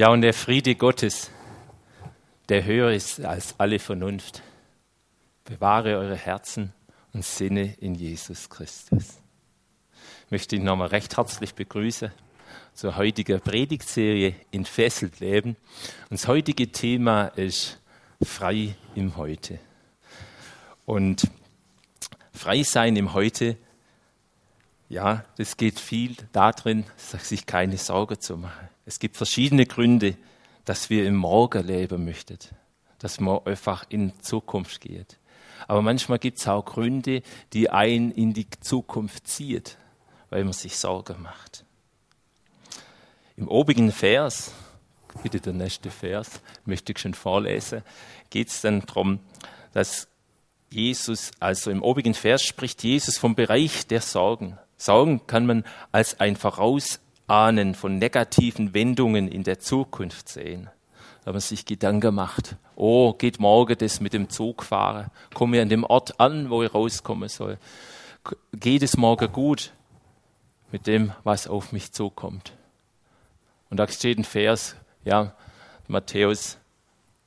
Ja, und der Friede Gottes, der höher ist als alle Vernunft, bewahre eure Herzen und Sinne in Jesus Christus. Ich möchte ihn nochmal recht herzlich begrüßen zur heutigen Predigtserie in Fesselt leben. Und das heutige Thema ist frei im Heute. Und frei sein im Heute, ja, das geht viel darin, sich keine Sorge zu machen. Es gibt verschiedene Gründe, dass wir im Morgen leben möchten, dass man einfach in Zukunft geht. Aber manchmal gibt es auch Gründe, die einen in die Zukunft zieht, weil man sich Sorgen macht. Im obigen Vers, bitte der nächste Vers, möchte ich schon vorlesen, geht es dann darum, dass Jesus, also im obigen Vers spricht Jesus vom Bereich der Sorgen. Sorgen kann man als ein Vorausahnen von negativen Wendungen in der Zukunft sehen. Da man sich Gedanken macht, oh, geht morgen das mit dem Zug fahren? Komme ich an dem Ort an, wo ich rauskommen soll? Geht es morgen gut mit dem, was auf mich zukommt? Und da steht ein Vers, ja, Matthäus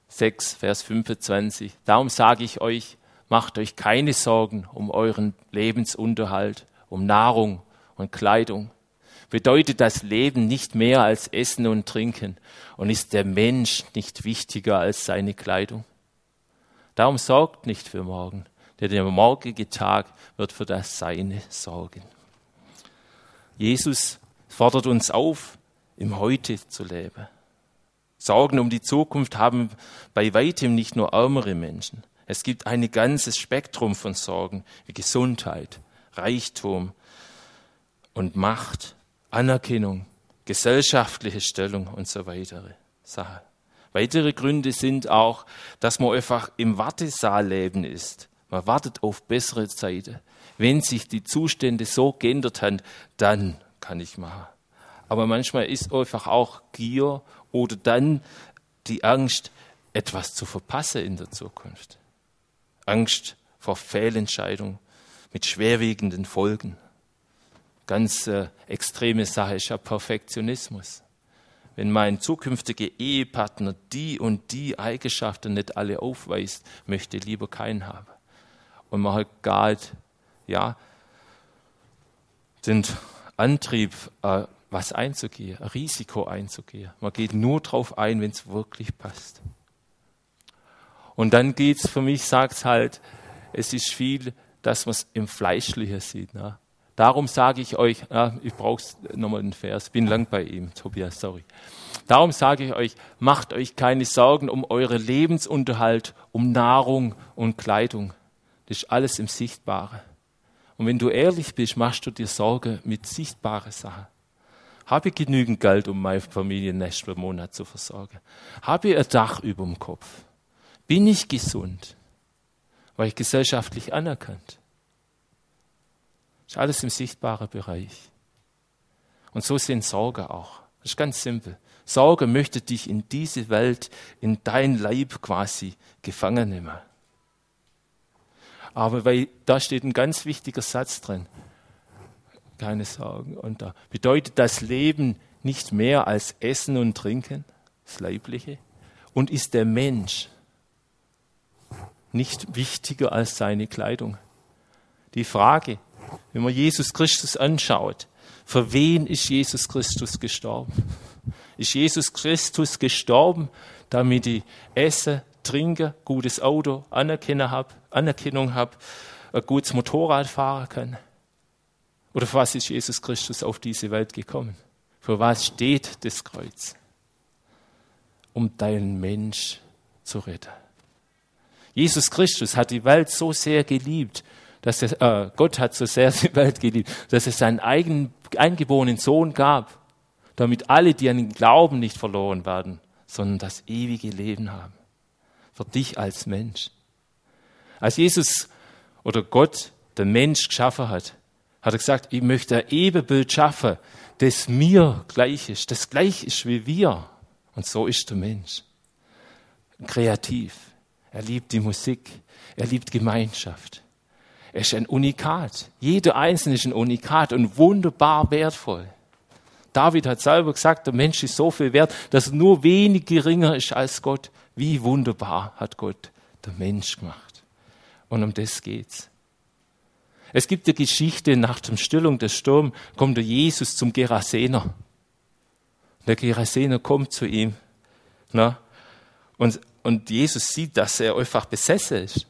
6, Vers 25. Darum sage ich euch, macht euch keine Sorgen um euren Lebensunterhalt, um Nahrung und Kleidung. Bedeutet das Leben nicht mehr als Essen und Trinken und ist der Mensch nicht wichtiger als seine Kleidung? Darum sorgt nicht für morgen, denn der morgige Tag wird für das Seine sorgen. Jesus fordert uns auf, im Heute zu leben. Sorgen um die Zukunft haben bei weitem nicht nur ärmere Menschen. Es gibt ein ganzes Spektrum von Sorgen wie Gesundheit, Reichtum und Macht, Anerkennung, gesellschaftliche Stellung und so weitere Sachen. Weitere Gründe sind auch, dass man einfach im Wartesaal leben ist. Man wartet auf bessere Zeiten. Wenn sich die Zustände so geändert haben, dann kann ich machen. Aber manchmal ist einfach auch Gier oder dann die Angst, etwas zu verpassen in der Zukunft. Angst vor Fehlentscheidungen mit schwerwiegenden Folgen. Ganz äh, extreme Sache ist ja Perfektionismus. Wenn mein zukünftiger Ehepartner die und die Eigenschaften nicht alle aufweist, möchte ich lieber keinen haben. Und man hat gar ja, den Antrieb, äh, was einzugehen, ein Risiko einzugehen. Man geht nur darauf ein, wenn es wirklich passt. Und dann geht es für mich, sagt es halt, es ist viel, dass man es im Fleischlichen sieht. Ne? Darum sage ich euch, ja, ich brauche nochmal einen Vers, bin lang bei ihm, Tobias, sorry. Darum sage ich euch, macht euch keine Sorgen um euren Lebensunterhalt, um Nahrung und Kleidung. Das ist alles im Sichtbaren. Und wenn du ehrlich bist, machst du dir Sorge mit sichtbaren Sachen. Habe ich genügend Geld, um meine Familie nächsten Monat zu versorgen? Habe ich ein Dach über dem Kopf? Bin ich gesund? War ich gesellschaftlich anerkannt? Ist alles im sichtbaren Bereich. Und so sind Sorgen auch. Das ist ganz simpel. Sorge möchte dich in diese Welt, in dein Leib quasi gefangen nehmen. Aber weil da steht ein ganz wichtiger Satz drin keine Sorgen. Und da bedeutet das Leben nicht mehr als Essen und Trinken, das Leibliche, und ist der Mensch nicht wichtiger als seine Kleidung. Die Frage, wenn man Jesus Christus anschaut, für wen ist Jesus Christus gestorben? Ist Jesus Christus gestorben, damit ich esse, trinke, gutes Auto, Anerkennung habe, Anerkennung habe, ein gutes Motorrad fahren kann? Oder für was ist Jesus Christus auf diese Welt gekommen? Für was steht das Kreuz? Um deinen Mensch zu retten. Jesus Christus hat die Welt so sehr geliebt, dass er, äh, Gott hat so sehr die Welt geliebt, dass es seinen eigenen eingeborenen Sohn gab, damit alle, die an ihn glauben, nicht verloren werden, sondern das ewige Leben haben. Für dich als Mensch. Als Jesus oder Gott den Mensch geschaffen hat, hat er gesagt, ich möchte ein Ebenbild schaffen, das mir gleich ist, das gleich ist wie wir. Und so ist der Mensch. Kreativ. Er liebt die Musik. Er liebt Gemeinschaft. Ist ein Unikat. Jeder Einzelne ist ein Unikat und wunderbar wertvoll. David hat selber gesagt, der Mensch ist so viel wert, dass er nur wenig geringer ist als Gott. Wie wunderbar hat Gott der Mensch gemacht. Und um das geht's. Es gibt eine Geschichte, nach der Stillung des Sturms kommt der Jesus zum Gerasener. Der Gerasener kommt zu ihm. Na? Und, und Jesus sieht, dass er einfach besessen ist.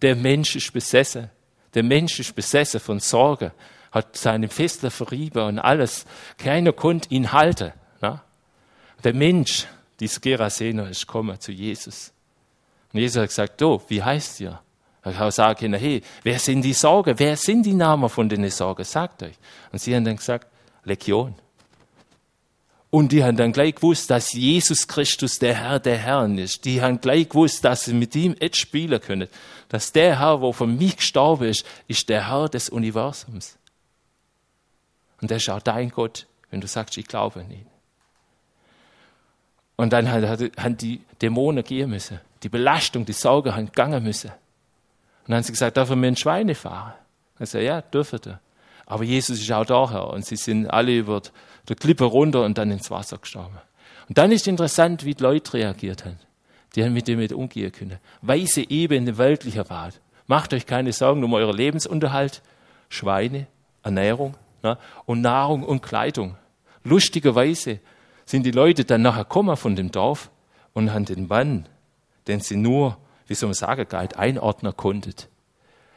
Der Mensch ist besessen. Der Mensch ist besessen von Sorge, hat seine Fesseln verrieben und alles. Keiner konnte ihn halten. Na? Der Mensch, dieser Gerasener, ist gekommen zu Jesus. Und Jesus hat gesagt, oh, wie heißt ihr? Ich habe sagen hey, wer sind die Sorgen? Wer sind die Namen von den Sorgen? Sagt euch. Und sie haben dann gesagt, Legion. Und die haben dann gleich gewusst, dass Jesus Christus der Herr der Herren ist. Die haben gleich gewusst, dass sie mit ihm jetzt spielen können. Dass der Herr, der von mich gestorben ist, ist der Herr des Universums. Und das ist auch dein Gott, wenn du sagst, ich glaube an ihn. Und dann haben die Dämonen gehen müssen. Die Belastung, die Sorge haben gegangen müssen. Und dann haben sie gesagt, dürfen wir in Schweine fahren? Und ich ja, dürfen wir. Aber Jesus ist auch da, Herr. Und sie sind alle über die Klippe runter und dann ins Wasser gestorben. Und dann ist interessant, wie die Leute reagiert haben. Die haben mit dem mit umgehen können. Weise Ebene weltlicher Rat. Macht euch keine Sorgen um euren Lebensunterhalt. Schweine, Ernährung ne? und Nahrung und Kleidung. Lustigerweise sind die Leute dann nachher gekommen von dem Dorf und haben den Mann, den sie nur, wie soll man sagen, galt einordnen konnten,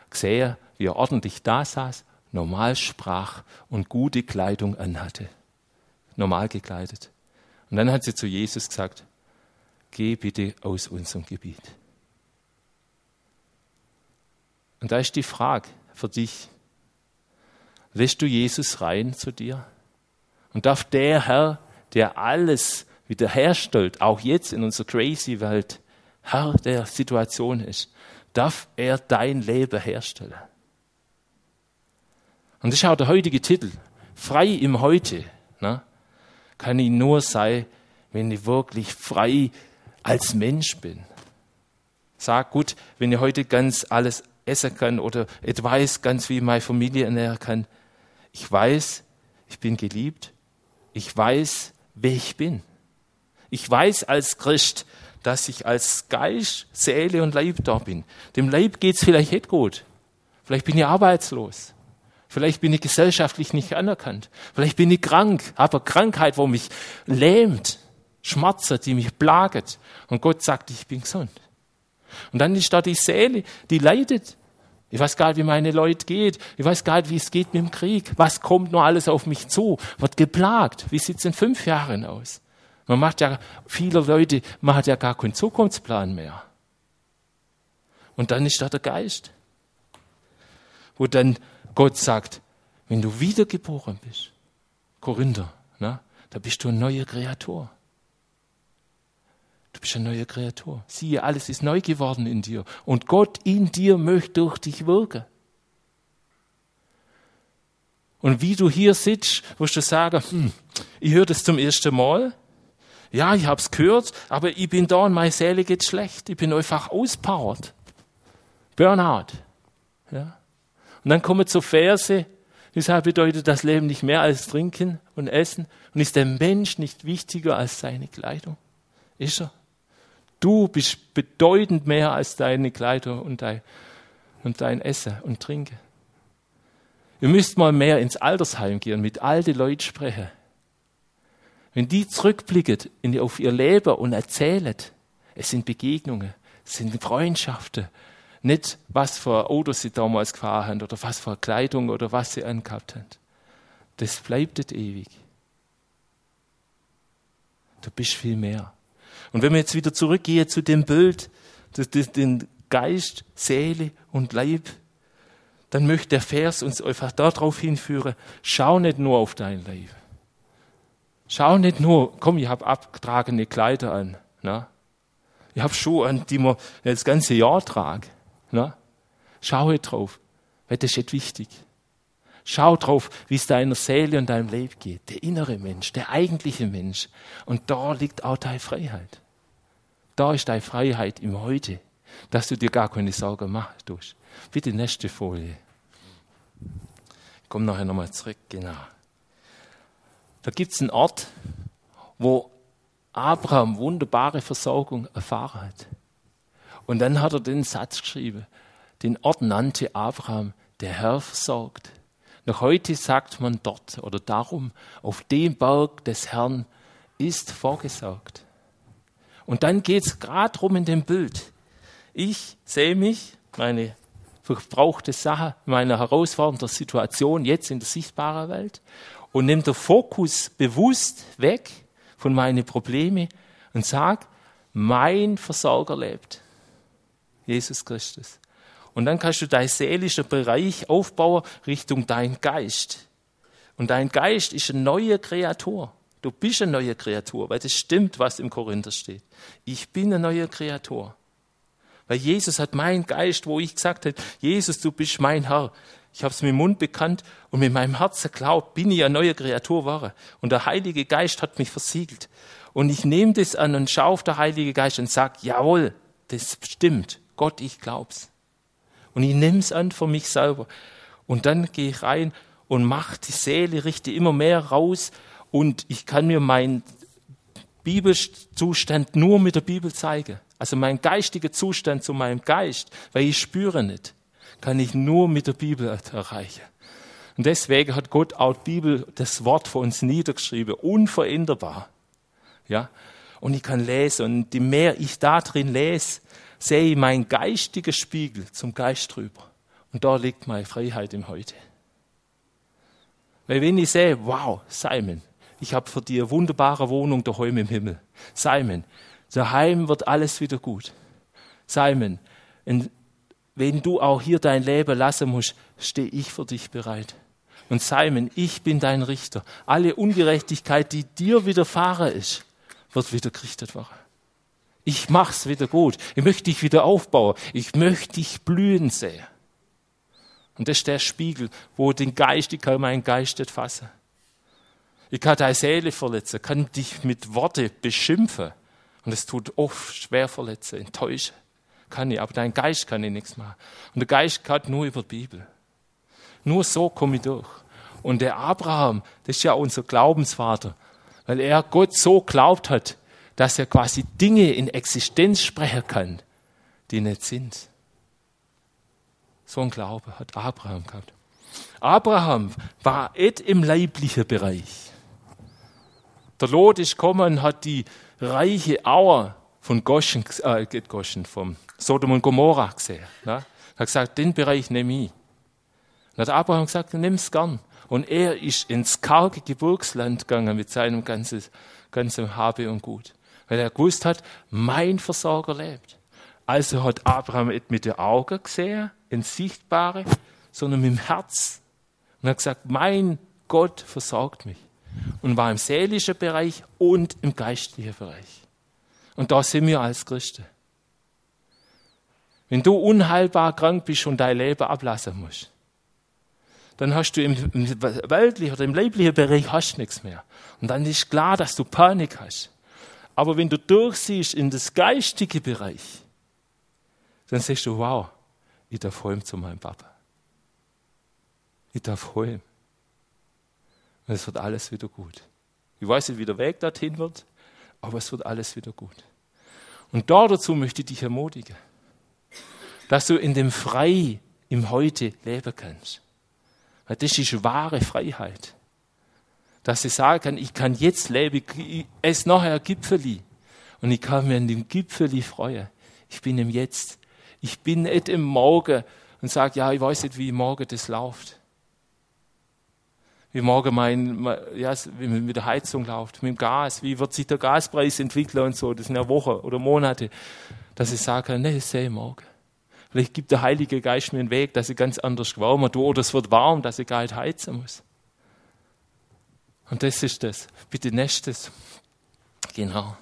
gesehen, wie er ordentlich da saß, normal sprach und gute Kleidung anhatte. Normal gekleidet. Und dann hat sie zu Jesus gesagt, geh bitte aus unserem Gebiet. Und da ist die Frage für dich, lässt du Jesus rein zu dir? Und darf der Herr der alles wiederherstellt, auch jetzt in unserer crazy Welt, Herr der Situation ist, darf er dein Leben herstellen. Und das ist auch der heutige Titel. Frei im Heute. Kann ich nur sein, wenn ich wirklich frei als Mensch bin. Sag gut, wenn ich heute ganz alles essen kann oder ich weiß ganz wie meine Familie ernähren kann. Ich weiß, ich bin geliebt. Ich weiß, wer ich bin. Ich weiß als Christ, dass ich als Geist, Seele und Leib da bin. Dem Leib geht's vielleicht nicht gut. Vielleicht bin ich arbeitslos. Vielleicht bin ich gesellschaftlich nicht anerkannt. Vielleicht bin ich krank, habe Krankheit, wo mich lähmt, Schmerzen, die mich plaget. Und Gott sagt, ich bin gesund. Und dann ist da die Seele, die leidet. Ich weiß gar nicht, wie meine Leute geht. Ich weiß gar nicht, wie es geht mit dem Krieg. Was kommt nur alles auf mich zu? Wird geplagt. Wie sieht es in fünf Jahren aus? Man macht ja, viele Leute machen ja gar keinen Zukunftsplan mehr. Und dann ist da der Geist. Wo dann Gott sagt, wenn du wiedergeboren bist, Korinther, ne, da bist du eine neue Kreatur. Du bist eine neue Kreatur. Siehe, alles ist neu geworden in dir. Und Gott in dir möchte durch dich wirken. Und wie du hier sitzt, wirst du sagen, hm, ich höre das zum ersten Mal. Ja, ich habe es gehört, aber ich bin da und meine Seele geht schlecht. Ich bin einfach auspowert. Burnout. Ja. Und dann kommen so Verse, deshalb bedeutet das Leben nicht mehr als Trinken und Essen. Und ist der Mensch nicht wichtiger als seine Kleidung? Ist er? Du bist bedeutend mehr als deine Kleider und dein, und dein Essen und Trinken. Ihr müsst mal mehr ins Altersheim gehen, mit alten Leuten sprechen. Wenn die zurückblicken auf ihr Leben und erzählen, es sind Begegnungen, es sind Freundschaften, nicht was für Autos sie damals gefahren haben oder was für Kleidung oder was sie angehabt haben. Das bleibt ewig. Du bist viel mehr. Und wenn wir jetzt wieder zurückgehen zu dem Bild, den Geist, Seele und Leib, dann möchte der Vers uns einfach darauf hinführen, schau nicht nur auf dein Leib. Schau nicht nur, komm, ich habe abgetragene Kleider an. Na? Ich habe Schuhe an, die man das ganze Jahr trage. Na? Schau nicht drauf, weil das ist wichtig. Schau drauf, wie es deiner Seele und deinem Leben geht. Der innere Mensch, der eigentliche Mensch. Und da liegt auch deine Freiheit. Da ist deine Freiheit im Heute, dass du dir gar keine Sorgen machen tust. Bitte nächste Folie. Ich komme nachher nochmal zurück, genau. Da gibt es einen Ort, wo Abraham wunderbare Versorgung erfahren hat. Und dann hat er den Satz geschrieben. Den Ort nannte Abraham, der Herr versorgt. Noch heute sagt man dort oder darum, auf dem Berg des Herrn ist vorgesorgt. Und dann geht es gerade darum in dem Bild. Ich sehe mich, meine verbrauchte Sache, meine herausfordernde Situation jetzt in der sichtbaren Welt und nehme den Fokus bewusst weg von meinen Problemen und sage, mein Versorger lebt. Jesus Christus. Und dann kannst du deinen seelischen Bereich aufbauen Richtung dein Geist. Und dein Geist ist eine neue Kreatur. Du bist eine neue Kreatur, weil das stimmt, was im Korinther steht. Ich bin eine neue Kreatur. Weil Jesus hat meinen Geist, wo ich gesagt habe, Jesus, du bist mein Herr. Ich habe es mit dem Mund bekannt und mit meinem Herzen glaubt, bin ich eine neue Kreatur geworden. Und der Heilige Geist hat mich versiegelt. Und ich nehme das an und schaue auf den Heiligen Geist und sage, jawohl, das stimmt. Gott, ich glaub's. Und ich nehme es an für mich selber. Und dann gehe ich rein und mache die Seele, richte immer mehr raus und ich kann mir meinen Bibelzustand nur mit der Bibel zeigen. Also mein geistiger Zustand zu meinem Geist, weil ich spüre nicht, kann ich nur mit der Bibel erreichen. Und deswegen hat Gott auch die Bibel, das Wort für uns niedergeschrieben, unveränderbar. Ja. Und ich kann lesen. Und je mehr ich da drin lese, sehe ich meinen geistigen Spiegel zum Geist drüber. Und da liegt meine Freiheit im Heute. Weil wenn ich sehe, wow, Simon, ich habe für eine wunderbare Wohnung daheim im Himmel. Simon, daheim wird alles wieder gut. Simon, wenn du auch hier dein Leben lassen musst, stehe ich für dich bereit. Und Simon, ich bin dein Richter. Alle Ungerechtigkeit, die dir widerfahren ist, wird wieder gerichtet werden. Ich mach's wieder gut. Ich möchte dich wieder aufbauen. Ich möchte dich blühen sehen. Und das ist der Spiegel, wo den Geist, ich kann meinen Geist nicht fassen. Ich kann deine Seele verletzen, kann dich mit Worte beschimpfen. Und es tut oft schwer verletzen, enttäuschen. Kann ich, aber dein Geist kann ich nichts machen. Und der Geist kann nur über die Bibel. Nur so komme ich durch. Und der Abraham, das ist ja unser Glaubensvater, weil er Gott so glaubt hat, dass er quasi Dinge in Existenz sprechen kann, die nicht sind. So ein Glaube hat Abraham gehabt. Abraham war et im leiblichen Bereich. Der Lot ist gekommen und hat die reiche Auer von Goshen, äh, Goshen, vom Sodom und Gomorra gesehen. Ne? Er hat gesagt, den Bereich nehme ich. Dann hat Abraham gesagt, nimm's gern. Und er ist ins karge Gebirgsland gegangen mit seinem ganzen, ganzen Habe und Gut weil er gewusst hat, mein Versorger lebt. Also hat Abraham nicht mit den Augen gesehen, ins Sichtbare, sondern mit dem Herz. Und hat gesagt, mein Gott versorgt mich. Und war im seelischen Bereich und im geistlichen Bereich. Und da sind wir als Christen. Wenn du unheilbar krank bist und dein Leben ablassen musst, dann hast du im, weltlichen oder im leiblichen Bereich hast nichts mehr. Und dann ist klar, dass du Panik hast. Aber wenn du durchsiehst in das geistige Bereich, dann siehst du, wow, ich darf heim zu meinem Papa. Ich darf heim. Und es wird alles wieder gut. Ich weiß nicht, wie der Weg dorthin wird, aber es wird alles wieder gut. Und da dazu möchte ich dich ermutigen, dass du in dem Frei im Heute leben kannst. Weil das ist wahre Freiheit dass ich sagen kann, ich kann jetzt leben, ich esse nachher Gipfeli und ich kann mir an dem Gipfeli freuen. Ich bin im Jetzt. Ich bin nicht im Morgen und sage, ja, ich weiß nicht, wie morgen das läuft. Wie morgen mein, ja, wie mit der Heizung läuft, mit dem Gas, wie wird sich der Gaspreis entwickeln und so. Das sind ja Wochen oder Monate. Dass ich sage, kann, nee, das sehe ich morgen. Vielleicht gibt der Heilige Geist mir einen Weg, dass ich ganz anders gewärmer tue, oder es wird warm, dass ich gar nicht heizen muss. Und das ist das. Bitte nächstes. Genau.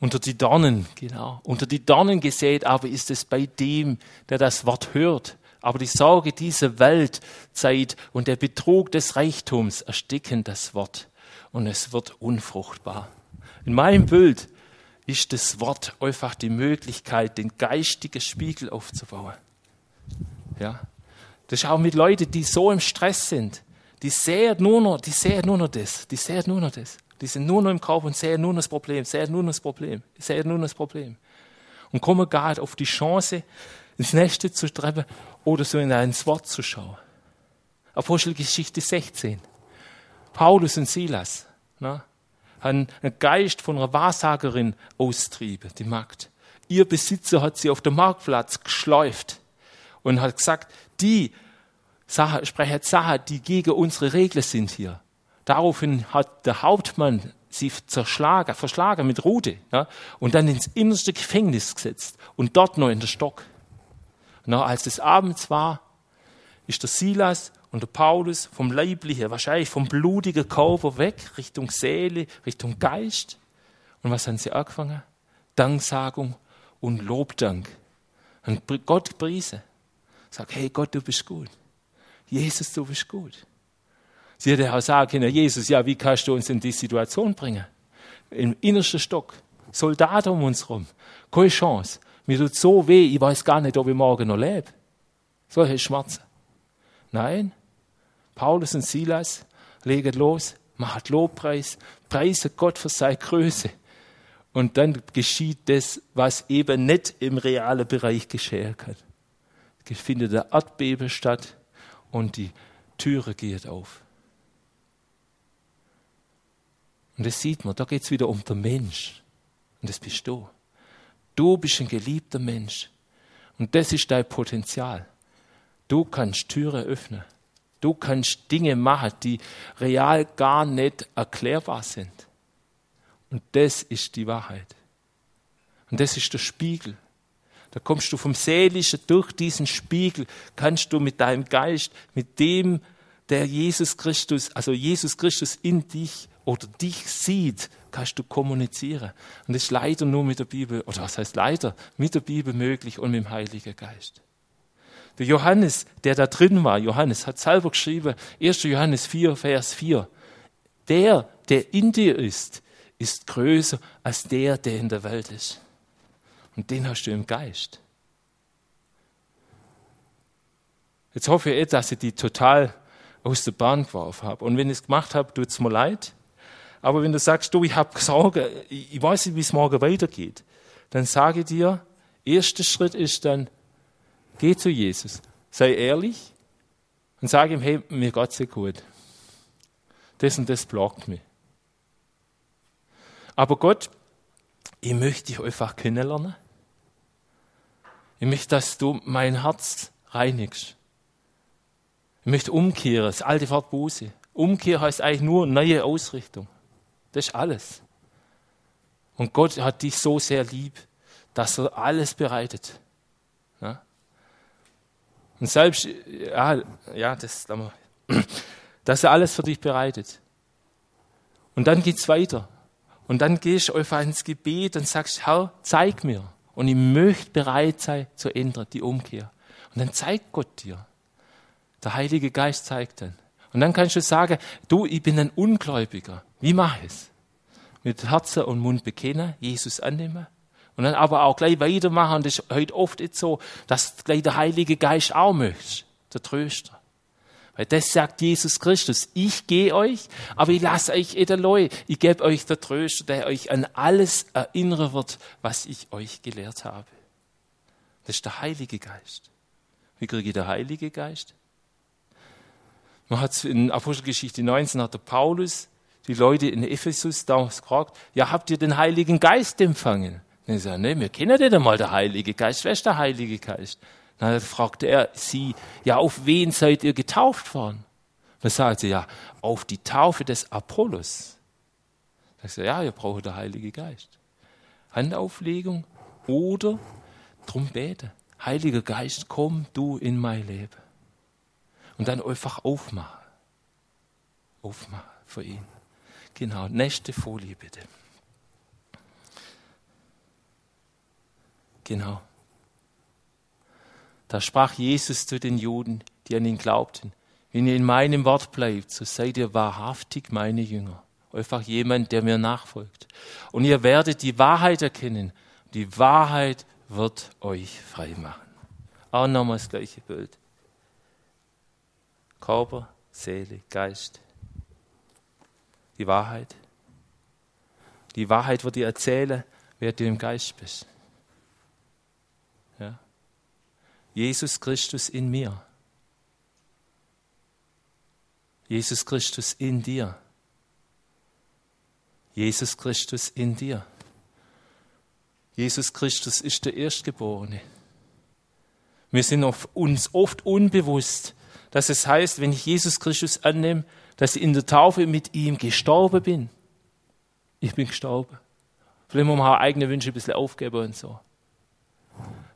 Unter die Dornen, genau. Unter die Dornen gesät aber ist es bei dem, der das Wort hört. Aber die Sorge dieser Weltzeit und der Betrug des Reichtums ersticken das Wort und es wird unfruchtbar. In meinem Bild ist das Wort einfach die Möglichkeit, den geistigen Spiegel aufzubauen. Ja. Das ist auch mit Leuten, die so im Stress sind, die sehen nur noch, die sehen nur noch das, die sehen nur noch das. Die sind nur noch im Körper und sehen nur noch das Problem, sehen nur noch das Problem, sehen nur noch das Problem. Und kommen gar nicht auf die Chance, ins Nächste zu treffen oder so in ein Wort zu schauen. Apostelgeschichte 16. Paulus und Silas ne, haben einen Geist von einer Wahrsagerin austrieben, die Magd. Ihr Besitzer hat sie auf dem Marktplatz geschleift und hat gesagt, die Sprechen Sachen, die gegen unsere Regeln sind hier. Daraufhin hat der Hauptmann sie zerschlagen, verschlagen mit Rute ja, und dann ins innerste Gefängnis gesetzt und dort noch in der Stock. Na, als es abends war, ist der Silas und der Paulus vom leiblichen, wahrscheinlich vom blutigen Körper weg, Richtung Seele, Richtung Geist. Und was haben sie angefangen? Danksagung und Lobdank. Und Gott priesen. Sag, hey Gott, du bist gut. Jesus, du bist gut. Sie hätte auch sagen können, Jesus, ja, wie kannst du uns in die Situation bringen? Im innersten Stock, Soldaten um uns herum, keine Chance. Mir tut so weh, ich weiß gar nicht, ob ich morgen noch lebe. Solche Schmerzen. Nein, Paulus und Silas legen los, machen Lobpreis, preisen Gott für seine Größe. Und dann geschieht das, was eben nicht im realen Bereich geschehen kann. Es findet der Erdbeben statt und die Türe geht auf. Und das sieht man, da geht es wieder um den Mensch. Und das bist du. Du bist ein geliebter Mensch. Und das ist dein Potenzial. Du kannst Türen öffnen. Du kannst Dinge machen, die real gar nicht erklärbar sind. Und das ist die Wahrheit. Und das ist der Spiegel. Da kommst du vom Seelischen durch diesen Spiegel, kannst du mit deinem Geist, mit dem, der Jesus Christus, also Jesus Christus in dich oder dich sieht, kannst du kommunizieren. Und das ist leider nur mit der Bibel, oder was heißt leider, mit der Bibel möglich und mit dem Heiligen Geist. Der Johannes, der da drin war, Johannes hat selber geschrieben, 1. Johannes 4, Vers 4. Der, der in dir ist, ist größer als der, der in der Welt ist. Und den hast du im Geist. Jetzt hoffe ich, dass ich die total aus der Bahn geworfen habe. Und wenn ich es gemacht habe, tut es mir leid. Aber wenn du sagst, du, ich habe Sorge, ich weiß nicht, wie es morgen weitergeht, dann sage ich dir, erster Schritt ist dann, Geh zu Jesus, sei ehrlich und sag ihm, hey, mir geht's sehr gut. Das und das blockt mich. Aber Gott, ich möchte dich einfach kennenlernen. Ich möchte, dass du mein Herz reinigst. Ich möchte umkehren, das alte Wort Buße. Umkehr heißt eigentlich nur neue Ausrichtung. Das ist alles. Und Gott hat dich so sehr lieb, dass er alles bereitet. Ja? Und selbst, ja, ja das, dass er alles für dich bereitet. Und dann geht's weiter. Und dann gehst du einfach ins Gebet und sagst, Herr, zeig mir. Und ich möchte bereit sein zu ändern, die Umkehr. Und dann zeigt Gott dir. Der Heilige Geist zeigt dann. Und dann kannst du sagen, du, ich bin ein Ungläubiger. Wie mache ich es? Mit Herzen und Mund bekennen, Jesus annehmen und dann aber auch gleich weitermachen. Und das ist heute oft nicht so, dass gleich der Heilige Geist auch möchte, der Tröster. Weil das sagt Jesus Christus. Ich gehe euch, aber ich lasse euch edeloi. Ich gebe euch der Tröster, der euch an alles erinnern wird, was ich euch gelehrt habe. Das ist der Heilige Geist. Wie kriege ich den Heilige Geist? Man hat in Apostelgeschichte 19 hat der Paulus die Leute in Ephesus damals gefragt, ja, habt ihr den Heiligen Geist empfangen? Dann ich nee, wir kennen nicht einmal der Heilige Geist. Wer ist der Heilige Geist? Dann fragte er sie, ja, auf wen seid ihr getauft worden? Dann sagt sie, ja, auf die Taufe des Apollos. Dann sagt sie, ja, ihr braucht der Heilige Geist. Handauflegung oder drum bete. Heiliger Geist, komm du in mein Leben. Und dann einfach aufmachen. Aufmachen für ihn. Genau, nächste Folie bitte. Genau. Da sprach Jesus zu den Juden, die an ihn glaubten, wenn ihr in meinem Wort bleibt, so seid ihr wahrhaftig meine Jünger. Einfach jemand, der mir nachfolgt. Und ihr werdet die Wahrheit erkennen. Die Wahrheit wird euch frei machen. Auch nochmal das gleiche Bild. Körper, Seele, Geist. Die Wahrheit. Die Wahrheit wird dir erzählen, wer du im Geist bist. Ja? Jesus Christus in mir. Jesus Christus in dir. Jesus Christus in dir. Jesus Christus ist der Erstgeborene. Wir sind uns oft unbewusst, dass es heißt, wenn ich Jesus Christus annehme, dass ich in der Taufe mit ihm gestorben bin. Ich bin gestorben. Vielleicht muss man auch eigene Wünsche ein bisschen aufgeben und so.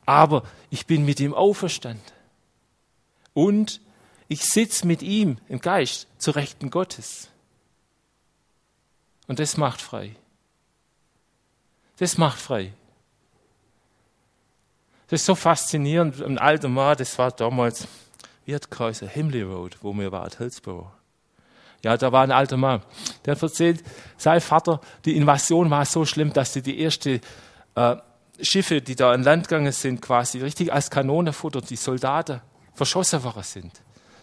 Aber ich bin mit ihm auferstanden. Und ich sitze mit ihm im Geist zur Rechten Gottes. Und das macht frei. Das macht frei. Das ist so faszinierend. Ein alter Mann, das war damals, wie hat geheißen, Himley Road, wo wir waren, Hillsborough. Ja, da war ein alter Mann. Der hat erzählt, sein Vater, die Invasion war so schlimm, dass sie die erste äh, Schiffe, die da an Land gegangen sind, quasi richtig als Kanonenfutter, die Soldaten verschossen worden sind.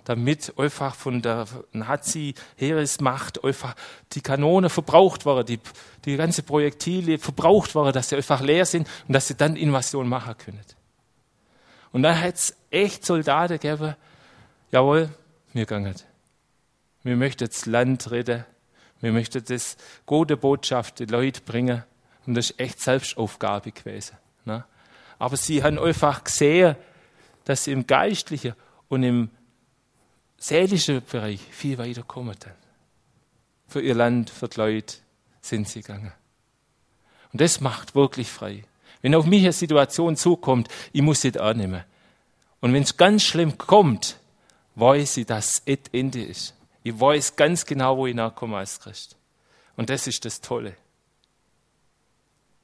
Damit einfach von der Nazi-Heeresmacht einfach die Kanone verbraucht waren, die, die ganze Projektile verbraucht waren, dass sie einfach leer sind und dass sie dann Invasion machen können. Und dann hat es echt Soldaten gegeben, jawohl, wir gehen. Wir möchten das Land retten. Wir möchten das gute Botschaft den Leuten bringen. Und das ist echt Selbstaufgabe gewesen. Ne? Aber sie haben einfach gesehen, dass sie im geistlichen und im seelischen Bereich viel weiter kommen. Für ihr Land, für die Leute sind sie gegangen. Und das macht wirklich frei. Wenn auf mich eine Situation zukommt, ich muss sie annehmen. Und wenn es ganz schlimm kommt, weiß ich, dass es Ende ist. Ich weiß ganz genau, wo ich nachkomme als Christ. Und das ist das Tolle.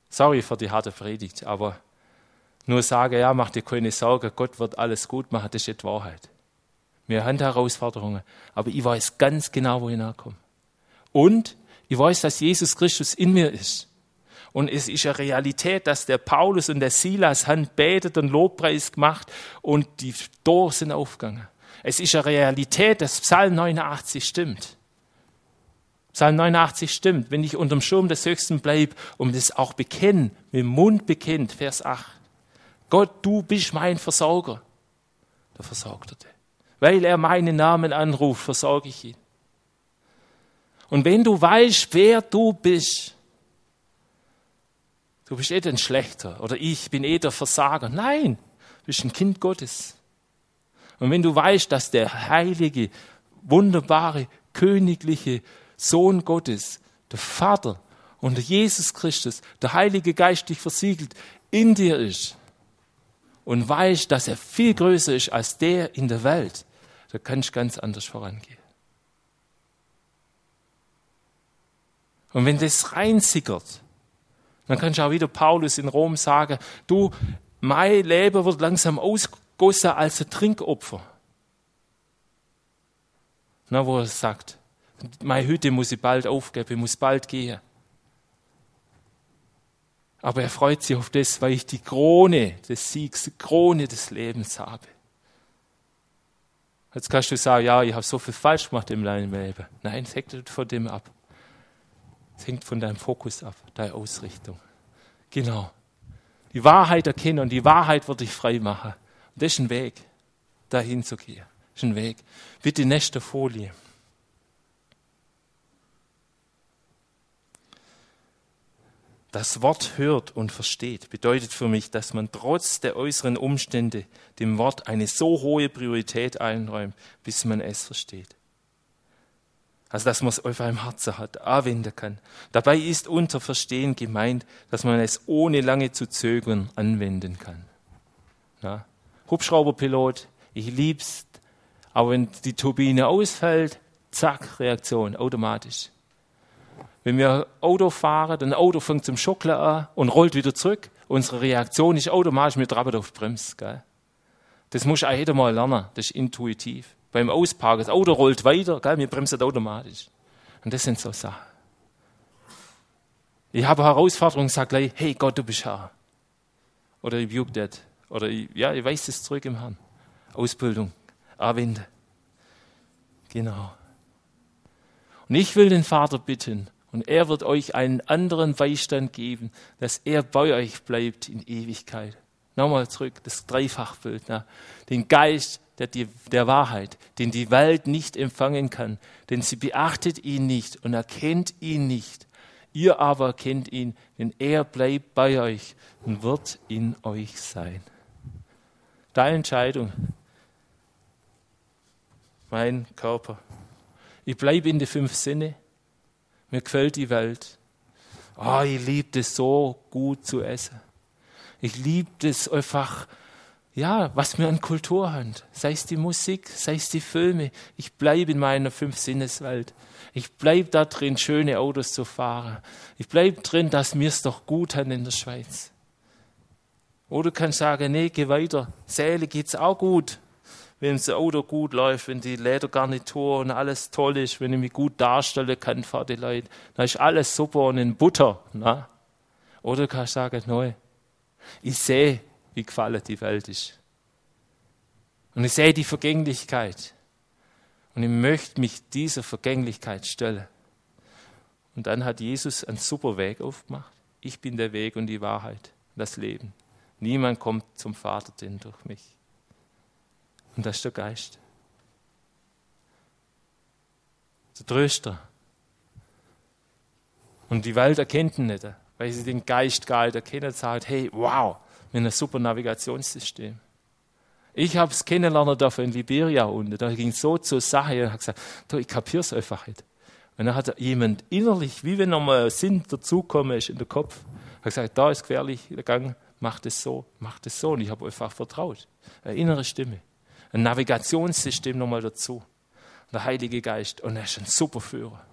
Sorry für die harte Predigt, aber nur sagen, ja, mach dir keine Sorgen, Gott wird alles gut machen, das ist die Wahrheit. Wir haben Herausforderungen, aber ich weiß ganz genau, wo ich nachkomme. Und ich weiß, dass Jesus Christus in mir ist. Und es ist eine Realität, dass der Paulus und der Silas haben betet und Lobpreis gemacht und die Tore sind aufgegangen. Es ist eine Realität, dass Psalm 89 stimmt. Psalm 89 stimmt, wenn ich unterm Schirm des Höchsten bleibe und das auch bekenne, mit dem Mund bekennt, Vers 8. Gott, du bist mein Versorger. Da versorgt er dich. Weil er meinen Namen anruft, versorge ich ihn. Und wenn du weißt, wer du bist, du bist eh ein Schlechter oder ich bin eh der Versager. Nein, du bist ein Kind Gottes. Und wenn du weißt, dass der heilige, wunderbare, königliche Sohn Gottes, der Vater und Jesus Christus, der Heilige Geist dich versiegelt, in dir ist und weißt, dass er viel größer ist als der in der Welt, da kannst du ganz anders vorangehen. Und wenn das reinsickert, dann kannst du auch wieder Paulus in Rom sagen, du, mein Leben wird langsam ausgossen als ein Trinkopfer. Na, wo er sagt, meine Hütte muss ich bald aufgeben, ich muss bald gehen. Aber er freut sich auf das, weil ich die Krone des Siegs, die Krone des Lebens habe. Jetzt kannst du sagen, ja, ich habe so viel falsch gemacht meinem Leben. Nein, es hängt von dem ab. Es hängt von deinem Fokus ab, deiner Ausrichtung. Genau. Die Wahrheit erkennen und die Wahrheit wird dich frei machen. Und das ist ein Weg, dahin zu gehen. Das ist ein Weg. Bitte nächste Folie. Das Wort hört und versteht bedeutet für mich, dass man trotz der äußeren Umstände dem Wort eine so hohe Priorität einräumt, bis man es versteht. Also, dass man es auf einem Herzen hat, anwenden kann. Dabei ist unter Verstehen gemeint, dass man es ohne lange zu zögern anwenden kann. Na? Hubschrauberpilot, ich lieb's, aber wenn die Turbine ausfällt, zack, Reaktion, automatisch. Wenn wir Auto fahren, dann Auto fängt zum Schocklen an und rollt wieder zurück. Unsere Reaktion ist automatisch, wir traben auf Bremse. Gell? Das muss auch jeder mal lernen, das ist intuitiv. Beim Ausparken, das Auto rollt weiter, gell? wir bremsen automatisch. Und das sind so Sachen. Ich habe Herausforderungen sage gleich, hey Gott, du bist Herr. Oder ich rebuke das. Oder ich, ja, ich weiß es zurück im Herrn. Ausbildung, anwenden. Genau. Und ich will den Vater bitten, und er wird euch einen anderen Beistand geben, dass er bei euch bleibt in Ewigkeit. Nochmal zurück, das Dreifachbild. Ne? Den Geist der, der Wahrheit, den die Welt nicht empfangen kann, denn sie beachtet ihn nicht und erkennt ihn nicht. Ihr aber kennt ihn, denn er bleibt bei euch und wird in euch sein. Deine Entscheidung. Mein Körper. Ich bleibe in die fünf Sinne. Mir gefällt die Welt. Oh, ich liebe es so gut zu essen. Ich liebe es einfach, ja, was wir an Kultur haben. Sei es die Musik, sei es die Filme. Ich bleibe in meiner Fünf-Sinneswelt. Ich bleibe da drin, schöne Autos zu fahren. Ich bleibe drin, dass wir es doch gut haben in der Schweiz. Oder du kannst sagen, nee, geh weiter. Säle geht's auch gut. Wenn das Auto gut läuft, wenn die Ledergarnitur und alles toll ist, wenn ich mich gut darstellen kann vor die Leute, dann ist alles super und in Butter. Na? Oder du kannst sagen, nein, ich sehe, wie gefallen die Welt ist. Und ich sehe die Vergänglichkeit. Und ich möchte mich dieser Vergänglichkeit stellen. Und dann hat Jesus einen super Weg aufgemacht. Ich bin der Weg und die Wahrheit, das Leben. Niemand kommt zum Vater denn durch mich. Und das ist der Geist. Der Tröster. Und die Welt erkennt ihn nicht weil sie den Geist gar nicht erkennen, sagt, hey, wow, mit einem super Navigationssystem. Ich habe es kennenlernen dürfen in Liberia unten. Da ging so zur Sache und hat gesagt, ich kapiere es einfach nicht. Und dann hat jemand innerlich, wie wenn nochmal Sinn dazukommen ist in den Kopf, hat gesagt, da ist gefährlich, der Gang, mach das so, mach das so. Und ich habe einfach vertraut. Eine innere Stimme. Ein Navigationssystem nochmal dazu. Der Heilige Geist. Und er ist ein super Führer.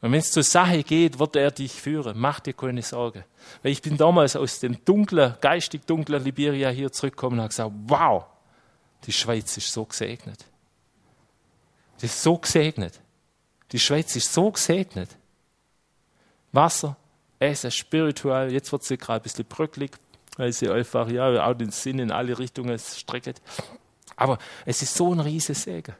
Und wenn es zur Sache geht, wird er dich führen. Mach dir keine Sorge. Weil ich bin damals aus dem dunklen, geistig dunklen Liberia hier zurückgekommen und habe gesagt, wow, die Schweiz ist so gesegnet. Die ist so gesegnet. Die Schweiz ist so gesegnet. Wasser, Essen, spirituell, jetzt wird sie gerade ein bisschen bröcklig, weil sie einfach ja, auch den Sinn in alle Richtungen streckt. Aber es ist so ein riesiges Segen.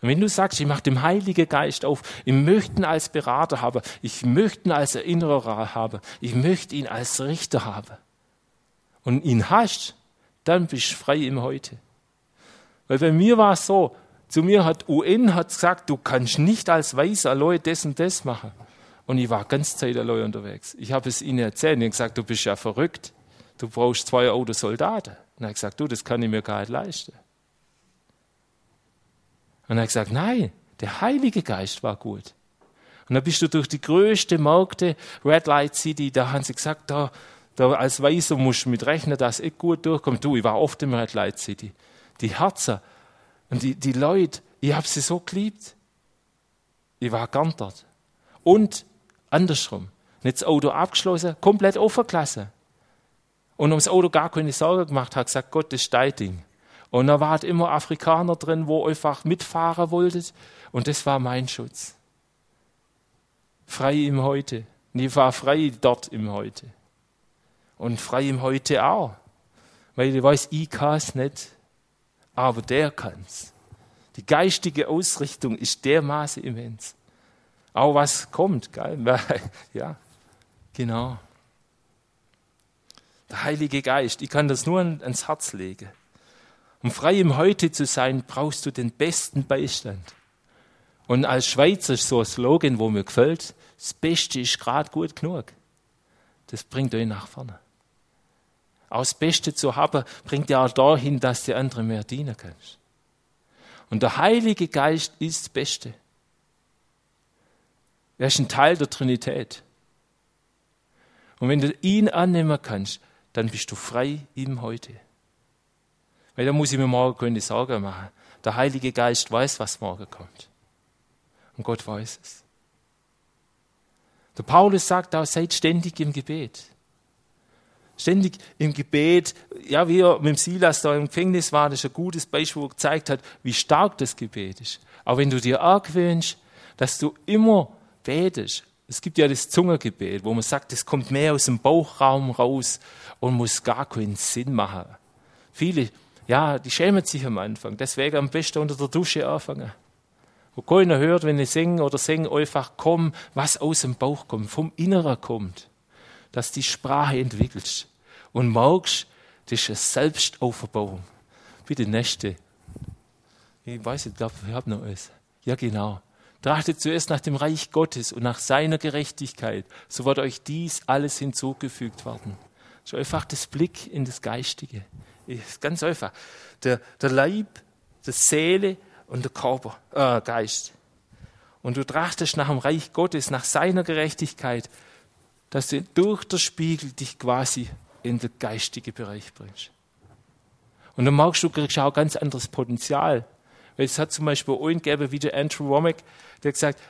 Und wenn du sagst, ich mache dem Heiligen Geist auf, ich möchte ihn als Berater haben, ich möchte ihn als Erinnerer haben, ich möchte ihn als Richter haben und ihn hast, dann bist du frei im Heute. Weil bei mir war es so, zu mir hat UN hat gesagt, du kannst nicht als weißer Leute das und das machen. Und ich war ganz Zeit allein unterwegs. Ich habe es ihnen erzählt. Ich habe gesagt, du bist ja verrückt. Du brauchst zwei Autosoldaten. Und er hat gesagt, du, das kann ich mir gar nicht leisten. Und er hat gesagt, nein, der Heilige Geist war gut. Und dann bist du durch die größte Märkte, Red Light City, da haben sie gesagt, da, da als Weißer musst du mit rechnen, dass ich gut durchkomme. Du, ich war oft im Red Light City. Die Herzen und die, die Leute, ich habe sie so geliebt. Ich war gern dort. Und andersrum. Nicht das Auto abgeschlossen, komplett offen gelassen. Und ums Auto gar keine Sorge gemacht, hat gesagt, Gott, das ist dein Ding. Und da waren immer Afrikaner drin, wo einfach mitfahren wollten. Und das war mein Schutz. Frei im Heute. Und ich war frei dort im Heute. Und frei im Heute auch. Weil ich weiß, ich kann es nicht, aber der kann's. Die geistige Ausrichtung ist dermaßen immens. Auch was kommt, gell? Ja, genau. Der Heilige Geist, ich kann das nur ans Herz legen. Um frei im Heute zu sein, brauchst du den besten Beistand. Und als Schweizer ist so ein Slogan, wo mir gefällt, das Beste ist gerade gut genug. Das bringt euch nach vorne. Auch das Beste zu haben, bringt ja auch dahin, dass du andere mehr dienen kannst. Und der Heilige Geist ist das Beste. Er ist ein Teil der Trinität. Und wenn du ihn annehmen kannst, dann bist du frei im Heute. Weil da muss ich mir morgen keine Sorgen machen. Der Heilige Geist weiß, was morgen kommt. Und Gott weiß es. Der Paulus sagt auch, seid ständig im Gebet. Ständig im Gebet, ja, wie er mit dem Silas da im Gefängnis war, das ist ein gutes Beispiel, wo er gezeigt hat, wie stark das Gebet ist. Aber wenn du dir argwöhnst, dass du immer betest, es gibt ja das Zungengebet, wo man sagt, es kommt mehr aus dem Bauchraum raus und muss gar keinen Sinn machen. Viele Ja, die schämen sich am Anfang. Deswegen am besten unter der Dusche anfangen. Wo keiner hört, wenn ich singe oder singe, einfach komm, was aus dem Bauch kommt, vom Inneren kommt. Dass die Sprache entwickelst. Und merkst, das ist eine Selbstauferbauung. Bitte nächste. Ich weiß, ich glaube, ich habe noch alles. Ja, genau. Trachtet zuerst nach dem Reich Gottes und nach seiner Gerechtigkeit, so wird euch dies alles hinzugefügt werden. So einfach das Blick in das Geistige. Ist ganz einfach. Der, der Leib, die Seele und der Körper, äh, Geist. Und du trachtest nach dem Reich Gottes, nach seiner Gerechtigkeit, dass du durch den Spiegel dich quasi in den geistigen Bereich bringst. Und dann merkst du, du kriegst auch ganz anderes Potenzial. Es hat zum Beispiel einen gegeben, wie der Andrew Womack, der gesagt,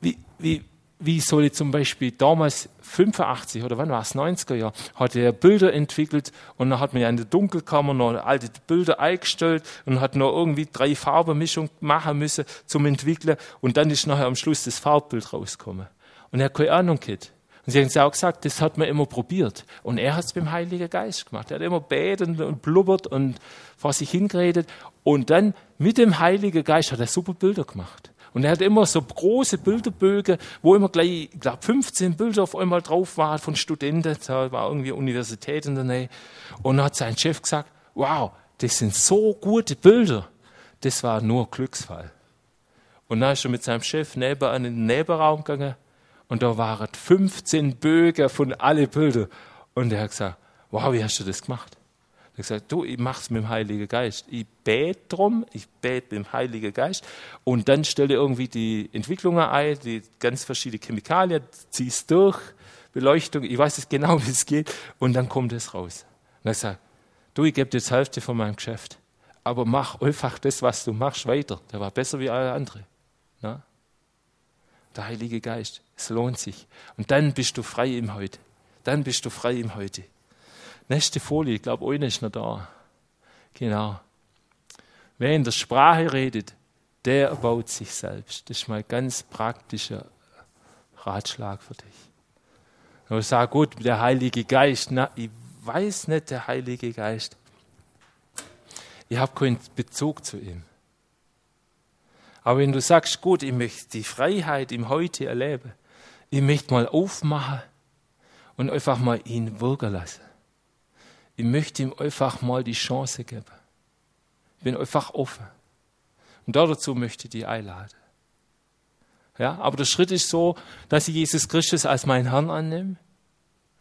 wie, wie, wie soll ich zum Beispiel damals 85 oder wann war es, 90er Jahr, hat er Bilder entwickelt und dann hat man ja in der Dunkelkammer noch alte Bilder eingestellt und hat noch irgendwie drei Farbenmischungen machen müssen zum Entwickeln und dann ist nachher am Schluss das Farbbild rausgekommen. Und er hat keine Ahnung gehabt. Und sie haben auch gesagt, das hat man immer probiert. Und er hat es beim Heiligen Geist gemacht. Er hat immer betet und blubbert und vor sich hingeredet. Und dann mit dem Heiligen Geist hat er super Bilder gemacht. Und er hat immer so große Bilderbögen, wo immer gleich, ich glaube, 15 Bilder auf einmal drauf waren von Studenten. Da war irgendwie Universität in der Nähe. Und dann hat sein Chef gesagt, wow, das sind so gute Bilder. Das war nur Glücksfall. Und dann ist er mit seinem Chef nebenan in den Nebenraum gegangen und da waren 15 Bögen von alle Bilder. Und er hat gesagt, wow, wie hast du das gemacht? Er hat gesagt, du, ich mach's mit dem Heiligen Geist. Ich bete drum, ich bete mit dem Heiligen Geist und dann stelle irgendwie die Entwicklungen ein, die ganz verschiedene Chemikalien, zieh's durch, Beleuchtung, ich weiß es genau, wie es geht und dann kommt es raus. Und er sagt, du, ich gebe dir die Hälfte von meinem Geschäft, aber mach einfach das, was du machst, weiter. Der war besser wie alle anderen. Na? Der Heilige Geist. Es lohnt sich. Und dann bist du frei im Heute. Dann bist du frei im Heute. Nächste Folie, ich glaube, eine ist noch da. Genau. Wer in der Sprache redet, der erbaut sich selbst. Das ist mein ganz praktischer Ratschlag für dich. Und ich gut, der Heilige Geist, na, ich weiß nicht, der Heilige Geist. Ich habe keinen Bezug zu ihm. Aber wenn du sagst, gut, ich möchte die Freiheit im Heute erleben, ich möchte mal aufmachen und einfach mal ihn wirken lassen. Ich möchte ihm einfach mal die Chance geben. Ich bin einfach offen. Und dazu möchte ich dich einladen. Ja, aber der Schritt ist so, dass ich Jesus Christus als meinen Herrn annehme.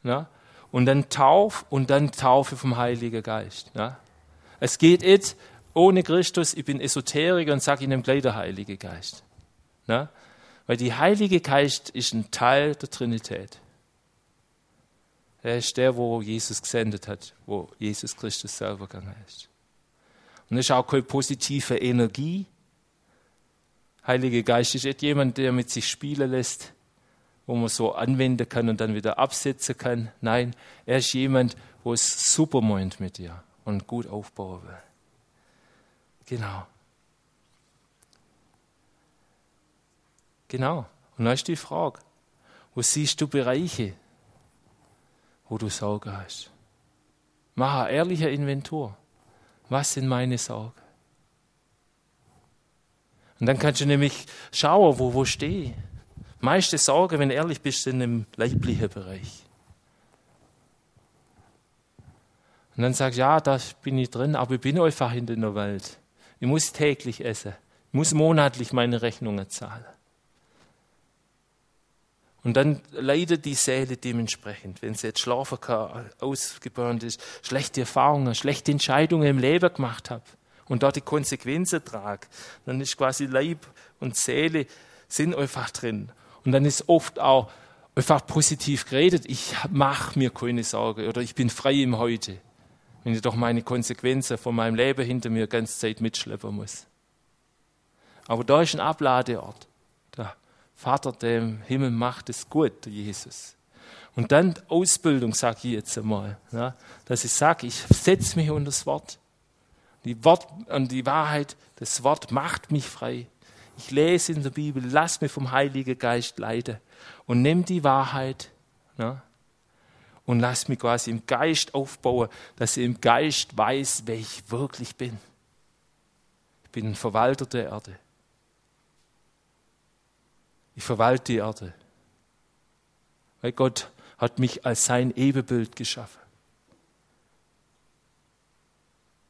Ja, und dann Tauf und dann Taufe vom Heiligen Geist. Ja. Es geht nicht ohne Christus, ich bin Esoteriker und sage Ihnen gleich der Heilige Geist. Ja. Weil der Heilige Geist ist ein Teil der Trinität. Er ist der, wo Jesus gesendet hat, wo Jesus Christus selber gegangen ist. Und es ist auch keine positive Energie. Heiliger Geist ist nicht jemand, der mit sich spielen lässt, wo man so anwenden kann und dann wieder absetzen kann. Nein, er ist jemand, wo es super meint mit dir und gut aufbauen will. Genau. Genau. Und dann ist die Frage, wo siehst du Bereiche, wo du Sorge hast? Mach eine ehrliche Inventur. Was sind meine Sorgen? Und dann kannst du nämlich schauen, wo, wo stehe. Meiste Sorge, wenn du ehrlich bist, in dem leiblichen Bereich. Und dann sagst du, ja, da bin ich drin, aber ich bin einfach in der Welt. Ich muss täglich essen. Ich muss monatlich meine Rechnungen zahlen. Und dann leidet die Seele dementsprechend, wenn sie jetzt schlafen kann, ausgebrannt ist, schlechte Erfahrungen, schlechte Entscheidungen im Leben gemacht hat und dort die Konsequenzen trage, dann ist quasi Leib und Seele sind einfach drin. Und dann ist oft auch einfach positiv geredet, ich mache mir keine Sorge oder ich bin frei im Heute, wenn ich doch meine Konsequenzen von meinem Leben hinter mir ganz Zeit mitschleppen muss. Aber da ist ein Abladeort. Vater, der im Himmel macht es gut, Jesus. Und dann Ausbildung, sage ich jetzt einmal, ja, dass ich sage, ich setze mich unter das Wort. Die Wort und die Wahrheit, das Wort macht mich frei. Ich lese in der Bibel, lass mich vom Heiligen Geist leiten und nimm die Wahrheit ja, und lass mich quasi im Geist aufbauen, dass ich im Geist weiß, wer ich wirklich bin. Ich bin ein Verwalter der Erde. Ich verwalte die Erde. Weil Gott hat mich als sein Ebenbild geschaffen.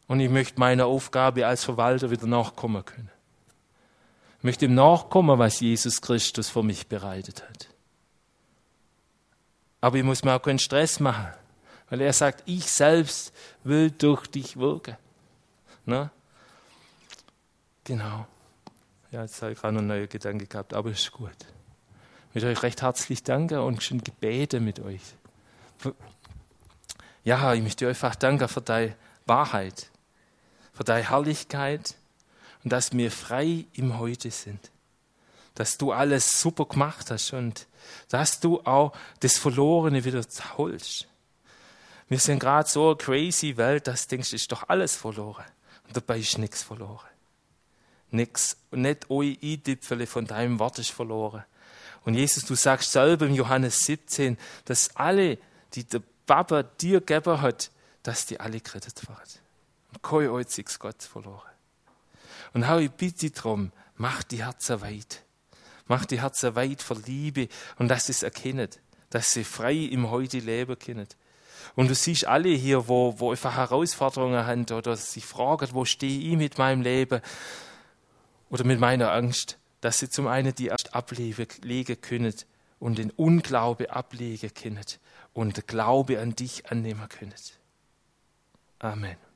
Und ich möchte meiner Aufgabe als Verwalter wieder nachkommen können. Ich möchte ihm nachkommen, was Jesus Christus für mich bereitet hat. Aber ich muss mir auch keinen Stress machen, weil er sagt, ich selbst will durch dich wirken. Ne? Genau. Ja, jetzt habe ich gerade noch einen neuen Gedanke gehabt, aber ist gut. Ich möchte euch recht herzlich danken und schon Gebete mit euch. Ja, ich möchte euch einfach danken für deine Wahrheit, für deine Herrlichkeit und dass wir frei im Heute sind. Dass du alles super gemacht hast und dass du auch das Verlorene wieder holst. Wir sind gerade so eine crazy Welt, dass du denkst, ist doch alles verloren. Und dabei ist nichts verloren. Nichts. Nicht euer Eintüpfele von deinem Wort ist verloren. Und Jesus, du sagst selber im Johannes 17, dass alle, die der Papa dir gegeben hat, dass die alle gerettet werden. Und kein einziges Gott verloren. Und auch ich bitte darum, mach die Herzen weit. Mach die Herzen weit für Liebe und dass sie es erkennen, dass sie frei im Heute leben können. Und du siehst alle hier, wo, wo einfach Herausforderungen haben oder sich fragen, wo stehe ich mit meinem Leben oder mit meiner Angst, dass sie zum einen die Angst ablegen können und den Unglaube ablegen können und Glaube an dich annehmen können. Amen.